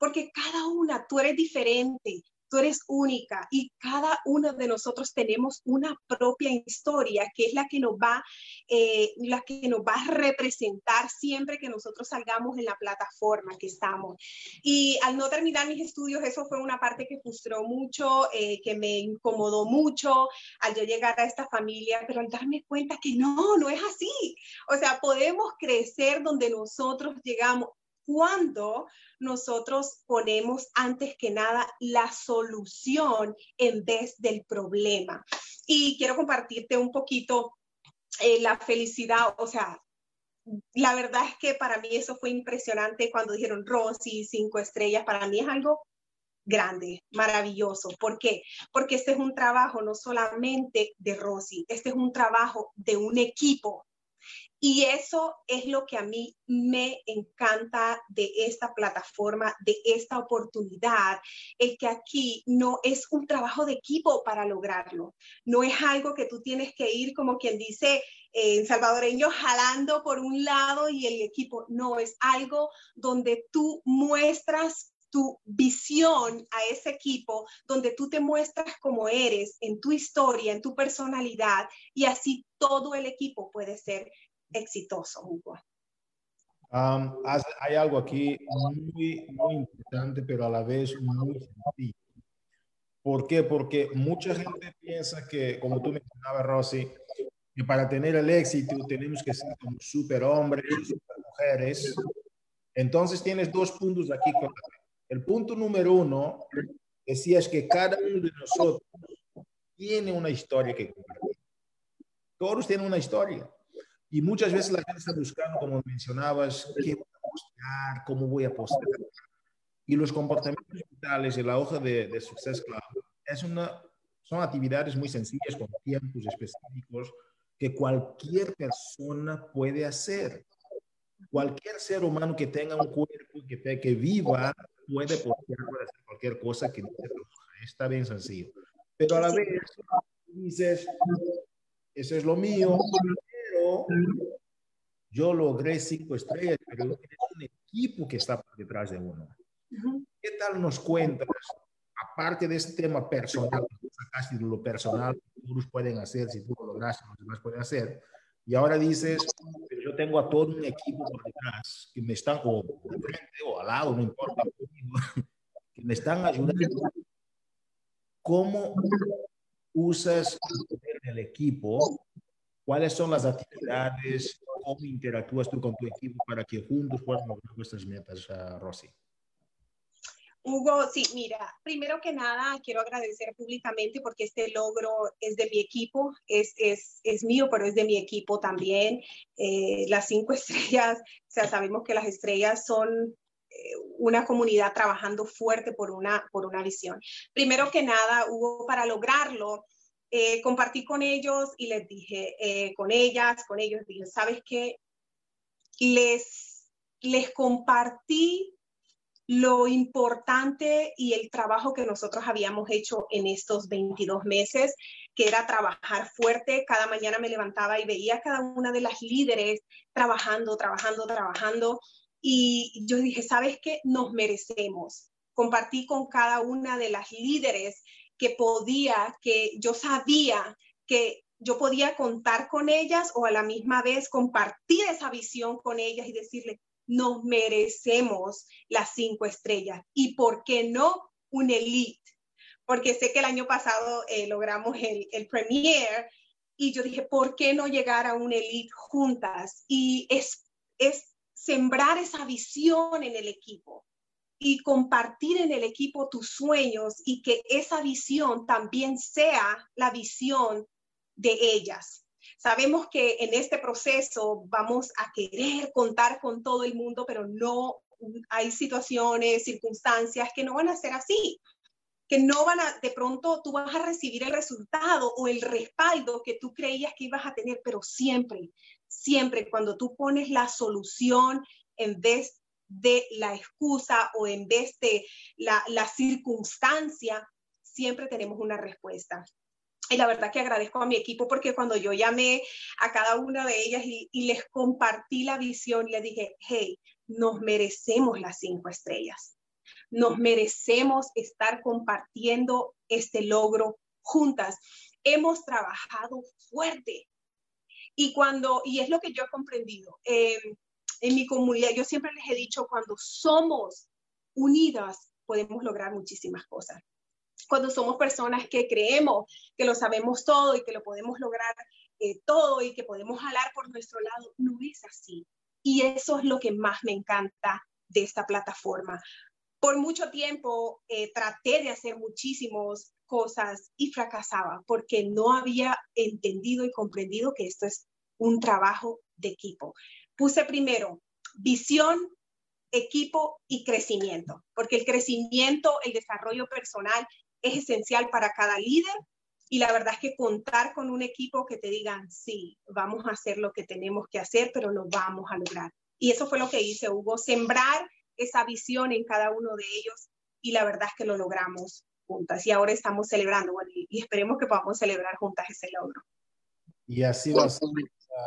porque cada una, tú eres diferente, tú eres única y cada uno de nosotros tenemos una propia historia que es la que nos va, eh, la que nos va a representar siempre que nosotros salgamos en la plataforma que estamos. Y al no terminar mis estudios, eso fue una parte que frustró mucho, eh, que me incomodó mucho al yo llegar a esta familia, pero al darme cuenta que no, no es así. O sea, podemos crecer donde nosotros llegamos cuando nosotros ponemos antes que nada la solución en vez del problema. Y quiero compartirte un poquito eh, la felicidad, o sea, la verdad es que para mí eso fue impresionante cuando dijeron Rosy, cinco estrellas, para mí es algo grande, maravilloso. ¿Por qué? Porque este es un trabajo no solamente de Rosy, este es un trabajo de un equipo y eso es lo que a mí me encanta de esta plataforma, de esta oportunidad, el que aquí no es un trabajo de equipo para lograrlo, no es algo que tú tienes que ir como quien dice eh, en salvadoreño jalando por un lado y el equipo, no, es algo donde tú muestras tu visión a ese equipo, donde tú te muestras como eres en tu historia, en tu personalidad, y así todo el equipo puede ser exitoso, Hugo? hay algo aquí muy, muy importante, pero a la vez muy sencillo. ¿Por qué? Porque mucha gente piensa que, como tú mencionabas, Rosy, que para tener el éxito tenemos que ser como superhombres, super mujeres. Entonces tienes dos puntos aquí. El punto número uno decía es que cada uno de nosotros tiene una historia que compartir. Todos tienen una historia. Y muchas veces la gente está buscando, como mencionabas, qué voy a postear, cómo voy a postear. Y los comportamientos digitales y la hoja de, de Success es una, son actividades muy sencillas con tiempos específicos que cualquier persona puede hacer. Cualquier ser humano que tenga un cuerpo, que, que viva, puede postear, puede hacer cualquier cosa que está bien sencillo. Pero a la vez dices, eso es lo mío, yo logré cinco estrellas, pero es un equipo que está por detrás de uno. ¿Qué tal nos cuentas, aparte de este tema personal, sacaste de lo personal, todos pueden hacer, si tú lo lograste, los demás pueden hacer, y ahora dices, pero yo tengo a todo un equipo por detrás, que me están, o frente o al lado, no importa, que me están ayudando. ¿Cómo usas el equipo ¿Cuáles son las actividades? ¿Cómo interactúas tú con tu equipo para que juntos puedan lograr nuestras metas, uh, Rosy? Hugo, sí, mira, primero que nada quiero agradecer públicamente porque este logro es de mi equipo, es, es, es mío, pero es de mi equipo también. Eh, las cinco estrellas, o sea, sabemos que las estrellas son eh, una comunidad trabajando fuerte por una, por una visión. Primero que nada, Hugo, para lograrlo, eh, compartí con ellos y les dije, eh, con ellas, con ellos, dije, ¿sabes qué? Les, les compartí lo importante y el trabajo que nosotros habíamos hecho en estos 22 meses, que era trabajar fuerte. Cada mañana me levantaba y veía a cada una de las líderes trabajando, trabajando, trabajando. Y yo dije, ¿sabes qué? Nos merecemos. Compartí con cada una de las líderes que podía, que yo sabía que yo podía contar con ellas o a la misma vez compartir esa visión con ellas y decirle, nos merecemos las cinco estrellas y por qué no un elite, porque sé que el año pasado eh, logramos el, el premier y yo dije, ¿por qué no llegar a un elite juntas? Y es, es sembrar esa visión en el equipo y compartir en el equipo tus sueños y que esa visión también sea la visión de ellas. Sabemos que en este proceso vamos a querer contar con todo el mundo, pero no hay situaciones, circunstancias que no van a ser así, que no van a, de pronto tú vas a recibir el resultado o el respaldo que tú creías que ibas a tener, pero siempre, siempre cuando tú pones la solución en vez de la excusa o en vez de la, circunstancia, siempre tenemos una respuesta. Y la verdad que agradezco a mi equipo porque cuando yo llamé a cada una de ellas y, les compartí la visión, les dije, hey, nos merecemos las cinco estrellas. Nos merecemos estar compartiendo este logro juntas. Hemos trabajado fuerte. Y cuando, y es lo que yo he comprendido, em, en mi comunidad, yo siempre les he dicho, cuando somos unidas, podemos lograr muchísimas cosas. Cuando somos personas que creemos que lo sabemos todo y que lo podemos lograr eh, todo y que podemos jalar por nuestro lado, no es así. Y eso es lo que más me encanta de esta plataforma. Por mucho tiempo eh, traté de hacer muchísimas cosas y fracasaba porque no había entendido y comprendido que esto es un trabajo de equipo. Puse primero visión, equipo y crecimiento, porque el crecimiento, el desarrollo personal es esencial para cada líder y la verdad es que contar con un equipo que te digan, sí, vamos a hacer lo que tenemos que hacer, pero lo vamos a lograr. Y eso fue lo que hice, Hugo, sembrar esa visión en cada uno de ellos y la verdad es que lo logramos juntas y ahora estamos celebrando y, esperemos que podamos celebrar juntas ese logro. Y así va a ser,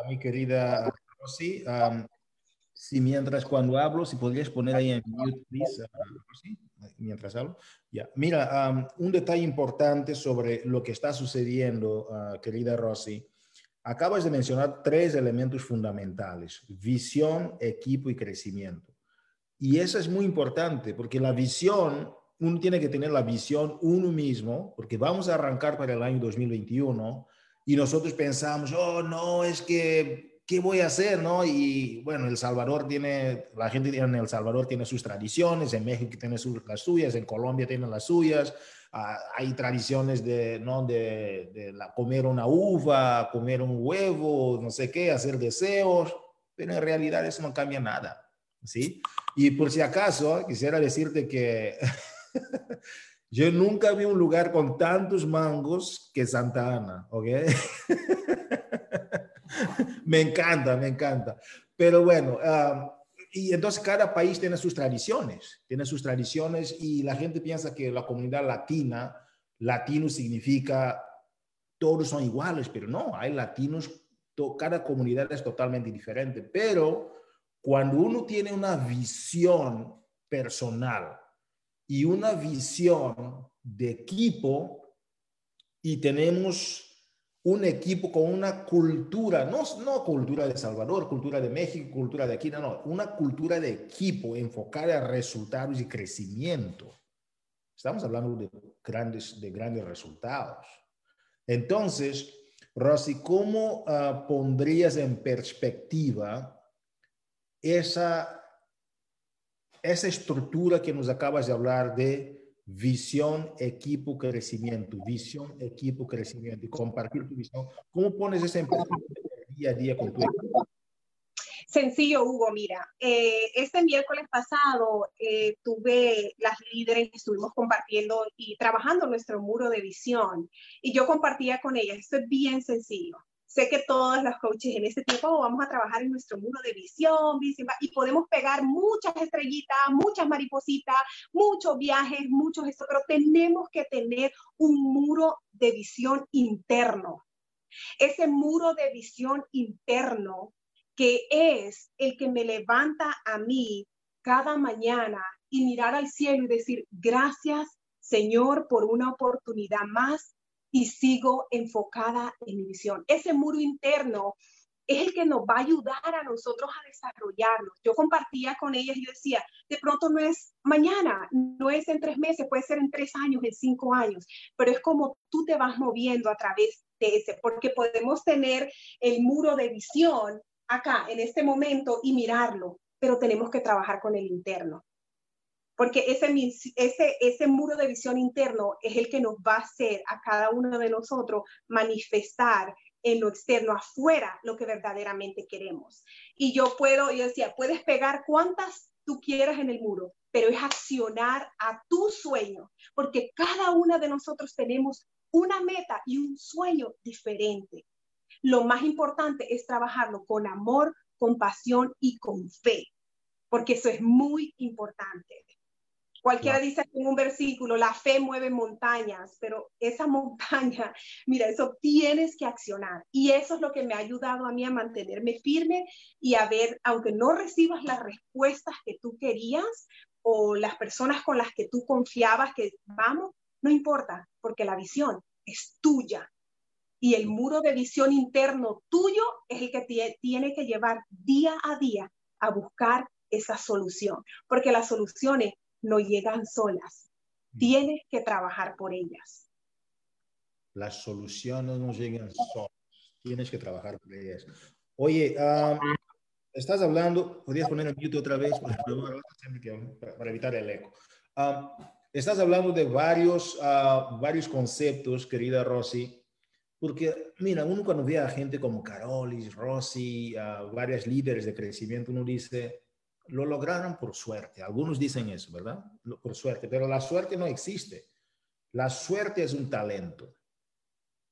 mi querida Rosy. si mientras cuando hablo, si podrías poner ahí en mute, please, Rosy, mientras hablo. Ya, mira, un detalle importante sobre lo que está sucediendo, uh, querida Rosy. Acabas de mencionar tres elementos fundamentales, visión, equipo y crecimiento. Y eso es muy importante porque la visión, uno tiene que tener la visión uno mismo, porque vamos a arrancar para el año 2021 y nosotros pensamos, oh, no, es que, ¿qué voy a hacer? ¿no? Y bueno, El Salvador tiene, la gente en El Salvador tiene sus tradiciones, en México tiene sus, las suyas, en Colombia tiene las suyas, ah, hay tradiciones de, ¿no? de, comer una uva, comer un huevo, no sé qué, hacer deseos, pero en realidad eso no cambia nada. ¿sí? Y por si acaso, quisiera decirte que yo nunca vi un lugar con tantos mangos que Santa Ana, ¿ok? me encanta, me encanta. Pero bueno, y entonces cada país tiene sus tradiciones, tiene sus tradiciones y la gente piensa que la comunidad latina, latino significa todos son iguales, pero no, hay latinos, cada comunidad es totalmente diferente, pero cuando uno tiene una visión personal y una visión de equipo y tenemos un equipo con una cultura, no, no cultura de Salvador, cultura de México, cultura de aquí, no, no, una cultura de equipo enfocada a resultados y crecimiento. Estamos hablando de grandes, de grandes resultados. Entonces, Rosy, ¿cómo uh, pondrías en perspectiva esa, esa estructura que nos acabas de hablar de visión, equipo, crecimiento, visión, equipo, crecimiento y compartir tu visión. ¿Cómo pones esa en día a día con tu equipo? Sencillo, Hugo, mira, eh, este miércoles pasado eh, tuve las líderes que estuvimos compartiendo y trabajando nuestro muro de visión y yo compartía con ellas, esto es bien sencillo. Sé que todas las coaches en este tiempo vamos a trabajar en nuestro muro de visión, y podemos pegar muchas estrellitas, muchas maripositas, muchos viajes, muchos esto, pero tenemos que tener un muro de visión interno. Ese muro de visión interno que es el que me levanta a mí cada mañana y mirar al cielo y decir, gracias Señor por una oportunidad más y sigo enfocada en mi visión. Ese muro interno es el que nos va a ayudar a nosotros a desarrollarnos. Yo compartía con ellas yo decía, de pronto no es mañana, no es en tres meses, puede ser en tres años, en cinco años, pero es como tú te vas moviendo a través de ese, porque podemos tener el muro de visión acá en este momento y mirarlo, pero tenemos que trabajar con el interno porque ese, ese, ese muro de visión interno es el que nos va a hacer a cada uno de nosotros manifestar en lo externo, afuera, lo que verdaderamente queremos. Y yo puedo, yo decía, puedes pegar cuantas tú quieras en el muro, pero es accionar a tu sueño, porque cada una de nosotros tenemos una meta y un sueño diferente. Lo más importante es trabajarlo con amor, con pasión y con fe, porque eso es muy importante. Cualquiera dice en un versículo, la fe mueve montañas, pero esa montaña, mira, eso tienes que accionar. Y eso es lo que me ha ayudado a mí a mantenerme firme y a ver, aunque no recibas las respuestas que tú querías, o las personas con las que tú confiabas que vamos, no importa, porque la visión es tuya. Y el muro de visión interno tuyo es el que tiene que llevar día a día a buscar esa solución, porque las soluciones no llegan solas. Mm. Tienes que trabajar por ellas. Las soluciones no llegan solas. Tienes que trabajar por ellas. Oye, estás hablando, podrías poner el mute otra vez, para evitar el eco. estás hablando de varios, uh, varios conceptos, querida Rosy, porque, mira, uno cuando ve a gente como Carolis, Rosy, uh, varias líderes de crecimiento, uno dice, lo lograron por suerte. Algunos dicen eso, ¿verdad? Por suerte, pero la suerte no existe. La suerte es un talento.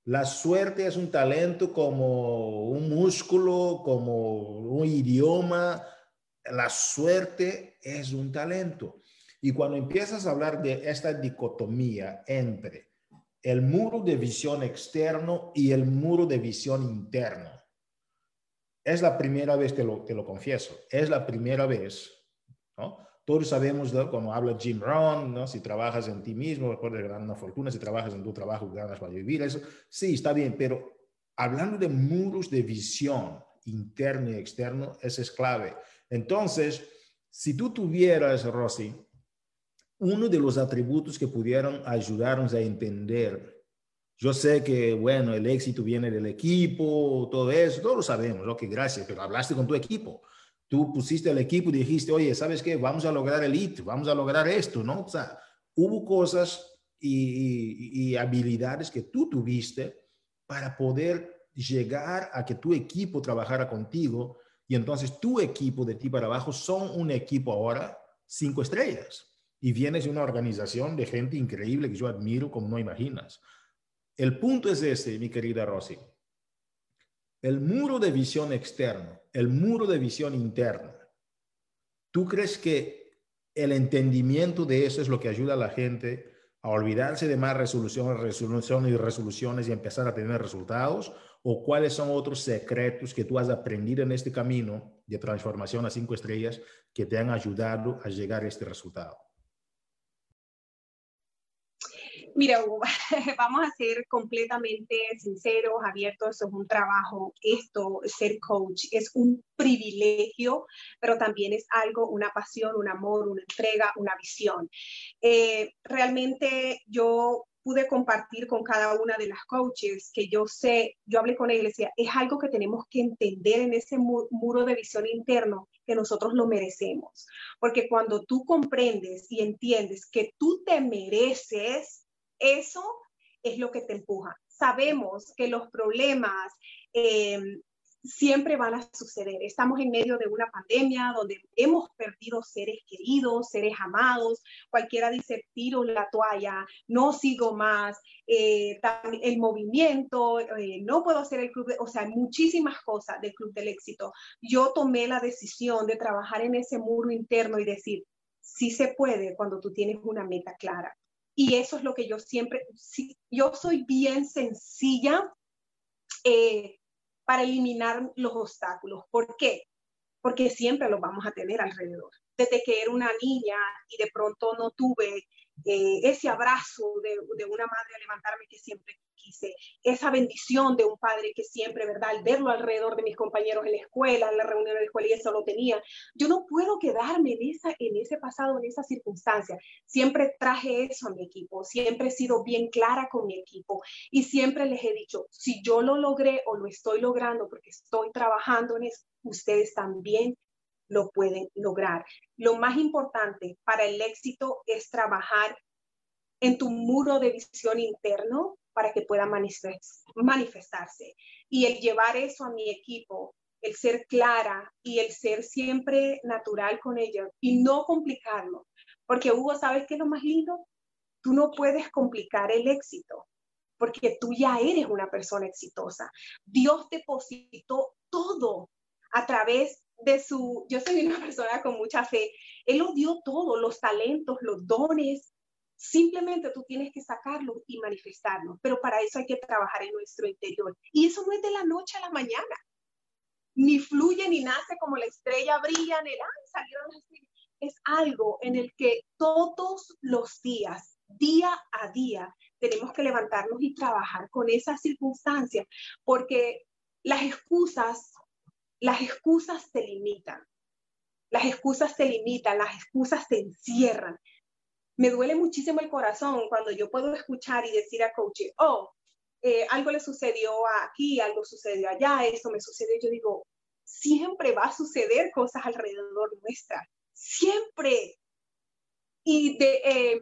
La suerte es un talento como un músculo, como un idioma. La suerte es un talento. Y cuando empiezas a hablar de esta dicotomía entre el muro de visión externo y el muro de visión interno, es la primera vez, te lo, te lo confieso, es la primera vez, ¿no? Todos sabemos, ¿no? como habla Jim Rohn, ¿no? si trabajas en ti mismo, puedes ganar una fortuna, si trabajas en tu trabajo, ganas para vivir, eso sí, está bien, pero hablando de muros de visión interno y externo, eso es clave. Entonces, si tú tuvieras, Rosy, uno de los atributos que pudieran ayudarnos a entender yo sé que, bueno, el éxito viene del equipo, todo eso, todos lo sabemos, ok, gracias, pero hablaste con tu equipo. Tú pusiste el equipo y dijiste, oye, ¿sabes qué? Vamos a lograr el hit, vamos a lograr esto, ¿no? O sea, hubo cosas y, y habilidades que tú tuviste para poder llegar a que tu equipo trabajara contigo y entonces tu equipo de ti para abajo son un equipo ahora cinco estrellas y vienes de una organización de gente increíble que yo admiro como no imaginas. El punto es este, mi querida Rosy. El muro de visión externo, el muro de visión interno. ¿Tú crees que el entendimiento de eso es lo que ayuda a la gente a olvidarse de más resoluciones, resoluciones y resoluciones y empezar a tener resultados? ¿O cuáles son otros secretos que tú has aprendido en este camino de transformación a cinco estrellas que te han ayudado a llegar a este resultado? Mira, vamos a ser completamente sinceros, abiertos, eso es un trabajo, esto, ser coach, es un privilegio, pero también es algo, una pasión, un amor, una entrega, una visión. Eh, realmente yo pude compartir con cada una de las coaches que yo sé, yo hablé con ella y decía, es algo que tenemos que entender en ese muro de visión interno que nosotros lo merecemos. Porque cuando tú comprendes y entiendes que tú te mereces eso es lo que te empuja. Sabemos que los problemas eh, siempre van a suceder. Estamos en medio de una pandemia donde hemos perdido seres queridos, seres amados. Cualquiera dice, tiro la toalla, no sigo más, eh, el movimiento, eh, no puedo hacer el club, o sea, muchísimas cosas del Club del Éxito. Yo tomé la decisión de trabajar en ese muro interno y decir, sí se puede cuando tú tienes una meta clara. Y eso es lo que yo siempre, yo soy bien sencilla eh, para eliminar los obstáculos. ¿Por qué? Porque siempre los vamos a tener alrededor. Desde que era una niña y de pronto no tuve eh, ese abrazo de, una madre a levantarme que siempre quise, esa bendición de un padre que siempre, ¿verdad? Al verlo alrededor de mis compañeros en la escuela, en la reunión de la escuela y eso lo tenía, yo no puedo quedarme en, en ese pasado, en esa circunstancia. Siempre traje eso a mi equipo, siempre he sido bien clara con mi equipo y siempre les he dicho, si yo lo logré o lo estoy logrando porque estoy trabajando en eso, ustedes también lo pueden lograr. Lo más importante para el éxito es trabajar en tu muro de visión interno para que pueda manifestarse. Y el llevar eso a mi equipo, el ser clara y el ser siempre natural con ellos y no complicarlo. Porque Hugo, ¿sabes qué es lo más lindo? Tú no puedes complicar el éxito porque tú ya eres una persona exitosa. Dios depositó todo a través de su, yo soy una persona con mucha fe, Él lo dio todo, los talentos, los dones, Simplemente tú tienes que sacarlo y manifestarlo, pero para eso hay que trabajar en nuestro interior. Y eso no es de la noche a la mañana. Ni fluye ni nace como la estrella brilla en el salieron las es algo en el que todos los días, día a día, tenemos que levantarnos y trabajar con esas circunstancias, porque las excusas, las excusas se limitan. Las excusas se limitan, las excusas se encierran. Me duele muchísimo el corazón cuando yo puedo escuchar y decir a coach, oh, eh, algo le sucedió aquí, algo sucedió allá, eso me sucedió. Yo digo, siempre va a suceder cosas alrededor nuestra, siempre. Y de, eh,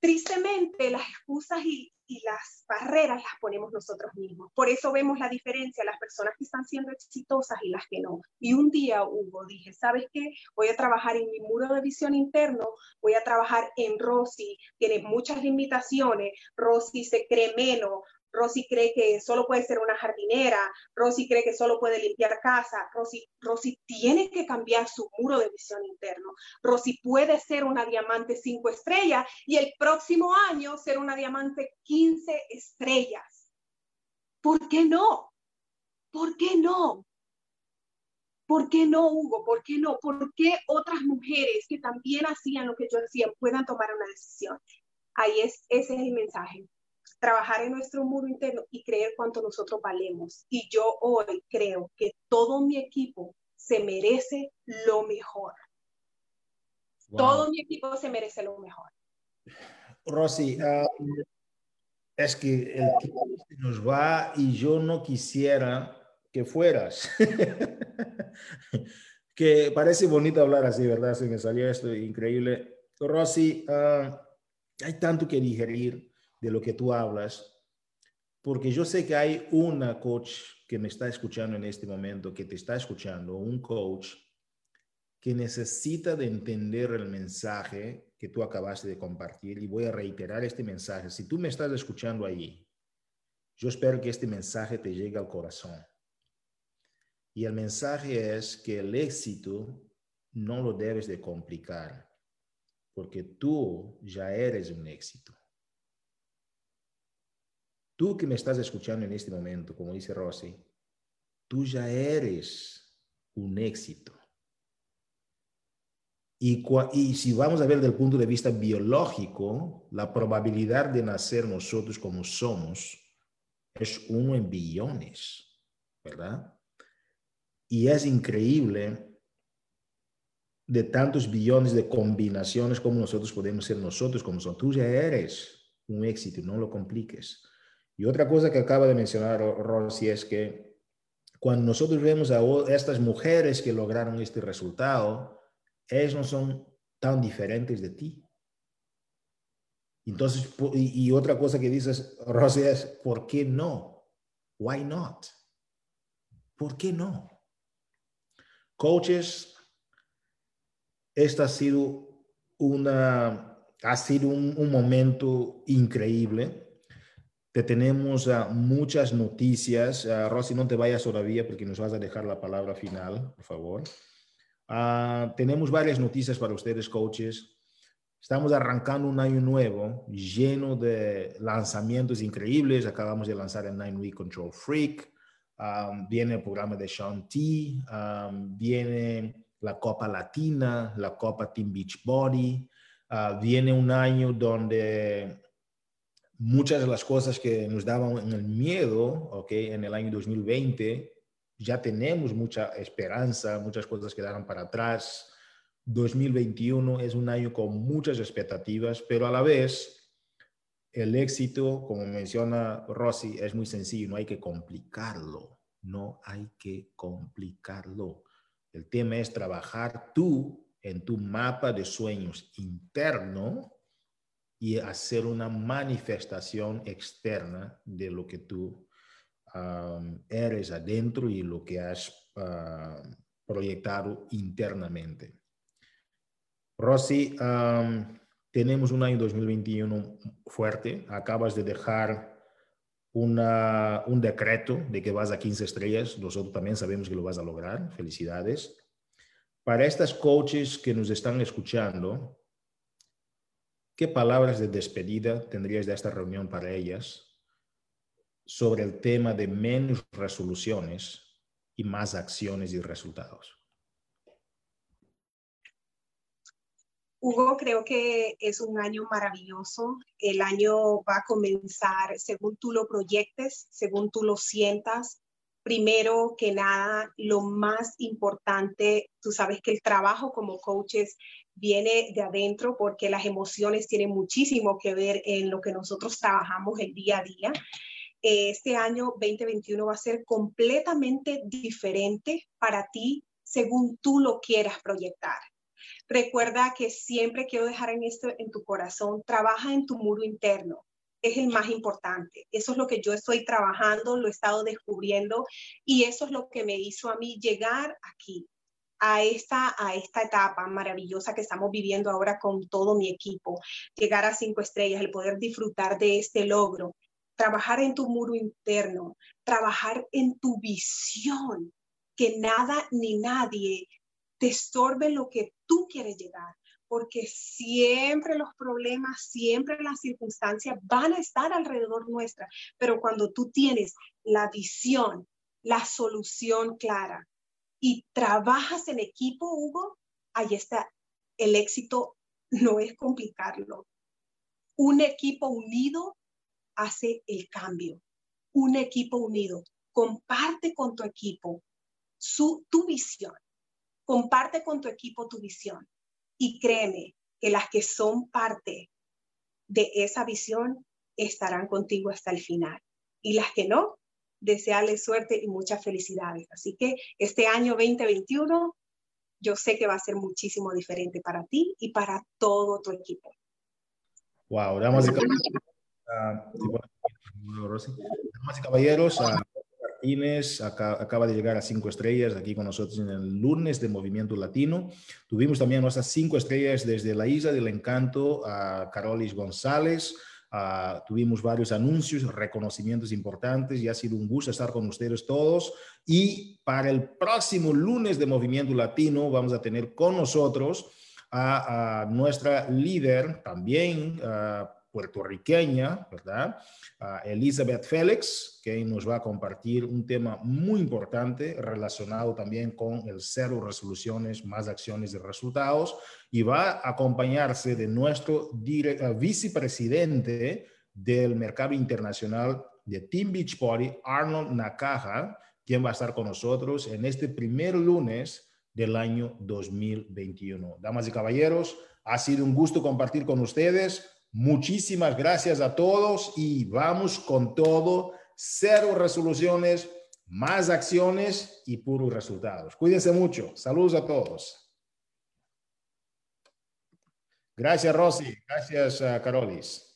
tristemente las excusas y, y las barreras las ponemos nosotros mismos. Por eso vemos la diferencia, las personas que están siendo exitosas y las que no. Y un día, Hugo, dije, ¿sabes qué? Voy a trabajar en mi muro de visión interno, voy a trabajar en Rosy, tiene muchas limitaciones, Rosy se cree menos, Rosy cree que solo puede ser una jardinera, Rosy cree que solo puede limpiar casa, Rosy, Rosy tiene que cambiar su muro de visión interno, Rosy puede ser una diamante 5 estrellas y el próximo año ser una diamante 15 estrellas. ¿Por qué no? ¿Por qué no? ¿Por qué no, Hugo? ¿Por qué no? ¿Por qué otras mujeres que también hacían lo que yo hacía puedan tomar una decisión? Ahí es, ese es el mensaje trabajar en nuestro muro interno y creer cuánto nosotros valemos. Y yo hoy creo que todo mi equipo se merece lo mejor. Todo mi equipo se merece lo mejor. Rosy, um, es que el tiempo nos va y yo no quisiera que fueras. que parece bonito hablar así, ¿verdad? Se me salió esto increíble. Rosy, uh, hay tanto que digerir de lo que tú hablas, porque yo sé que hay una coach que me está escuchando en este momento, que te está escuchando, un coach que necesita de entender el mensaje que tú acabaste de compartir y voy a reiterar este mensaje. Si tú me estás escuchando ahí, yo espero que este mensaje te llegue al corazón. Y el mensaje es que el éxito no lo debes de complicar, porque tú ya eres un éxito. Tú que me estás escuchando en este momento, como dice Rosy, tú ya eres un éxito. Y, y, si vamos a ver desde el punto de vista biológico, la probabilidad de nacer nosotros como somos es uno en billones, ¿verdad? Y es increíble de tantos billones de combinaciones como nosotros podemos ser nosotros como somos. Tú ya eres un éxito, no lo compliques. Y otra cosa que acaba de mencionar Rosy es que cuando nosotros vemos a estas mujeres que lograron este resultado, ellas no son tan diferentes de ti. Entonces, y, otra cosa que dices, Rosy, es, ¿por qué no? Why not? ¿Por qué no? Coaches, esta ha sido una, ha sido un momento increíble te tenemos uh, muchas noticias. Uh, Rosy, no te vayas todavía porque nos vas a dejar la palabra final, por favor. Uh, tenemos varias noticias para ustedes, coaches. Estamos arrancando un año nuevo lleno de lanzamientos increíbles. Acabamos de lanzar el Nine Week Control Freak. Um, viene el programa de Sean T. Um, viene la Copa Latina, la Copa Team Beach Body. Uh, viene un año donde muchas de las cosas que nos daban el miedo, ¿ok? En el año 2020, ya tenemos mucha esperanza, muchas cosas quedaron para atrás. 2021 es un año con muchas expectativas, pero a la vez el éxito, como menciona Rossi, es muy sencillo, no hay que complicarlo, no hay que complicarlo. El tema es trabajar tú en tu mapa de sueños interno y hacer una manifestación externa de lo que tú eres adentro y lo que has proyectado internamente. Rosy, tenemos un año 2021 fuerte. Acabas de dejar un decreto de que vas a 15 estrellas. Nosotros también sabemos que lo vas a lograr. Felicidades. Para estas coaches que nos están escuchando, ¿Qué palabras de despedida tendrías de esta reunión para ellas sobre el tema de menos resoluciones y más acciones y resultados? Hugo, creo que es un año maravilloso. El año va a comenzar según tú lo proyectes, según tú lo sientas. Primero que nada, lo más importante, tú sabes que el trabajo como coaches viene de adentro porque las emociones tienen muchísimo que ver en lo que nosotros trabajamos el día a día. Este año 2021 va a ser completamente diferente para ti según tú lo quieras proyectar. Recuerda que siempre quiero dejar en esto en tu corazón, trabaja en tu muro interno. Es el más importante. Eso es lo que yo estoy trabajando, lo he estado descubriendo y eso es lo que me hizo a mí llegar aquí, a esta, a esta etapa maravillosa que estamos viviendo ahora con todo mi equipo, llegar a cinco estrellas, el poder disfrutar de este logro, trabajar en tu muro interno, trabajar en tu visión, que nada ni nadie te estorbe lo que tú quieres llegar, porque siempre los problemas, siempre las circunstancias van a estar alrededor nuestra, pero cuando tú tienes la visión, la solución clara y trabajas en equipo, Hugo, ahí está, el éxito no es complicarlo. Un equipo unido hace el cambio. Un equipo unido. Comparte con tu equipo su, tu visión Comparte con tu equipo tu visión y créeme que las que son parte de esa visión estarán contigo hasta el final. Y las que no, desearles suerte y muchas felicidades. Así que este año 2021 yo sé que va a ser muchísimo diferente para ti y para todo tu equipo. Wow, damas y caballeros, Martínez acaba de llegar a cinco estrellas aquí con nosotros en el lunes de Movimiento Latino. Tuvimos también nuestras cinco estrellas desde la Isla del Encanto a Carolis González. Tuvimos varios anuncios, reconocimientos importantes y ha sido un gusto estar con ustedes todos. Y para el próximo lunes de Movimiento Latino vamos a tener con nosotros a, nuestra líder también puertorriqueña, ¿verdad? Elizabeth Félix, que nos va a compartir un tema muy importante relacionado también con el cero resoluciones más acciones de resultados y va a acompañarse de nuestro eh, vicepresidente del mercado internacional de Team Beach Party, Arnold Nakaja, quien va a estar con nosotros en este primer lunes del año 2021. Damas y caballeros, ha sido un gusto compartir con ustedes. Muchísimas gracias a todos y vamos con todo. Cero resoluciones, más acciones y puros resultados. Cuídense mucho. Saludos a todos. Gracias, Rosy. Gracias, Carolis.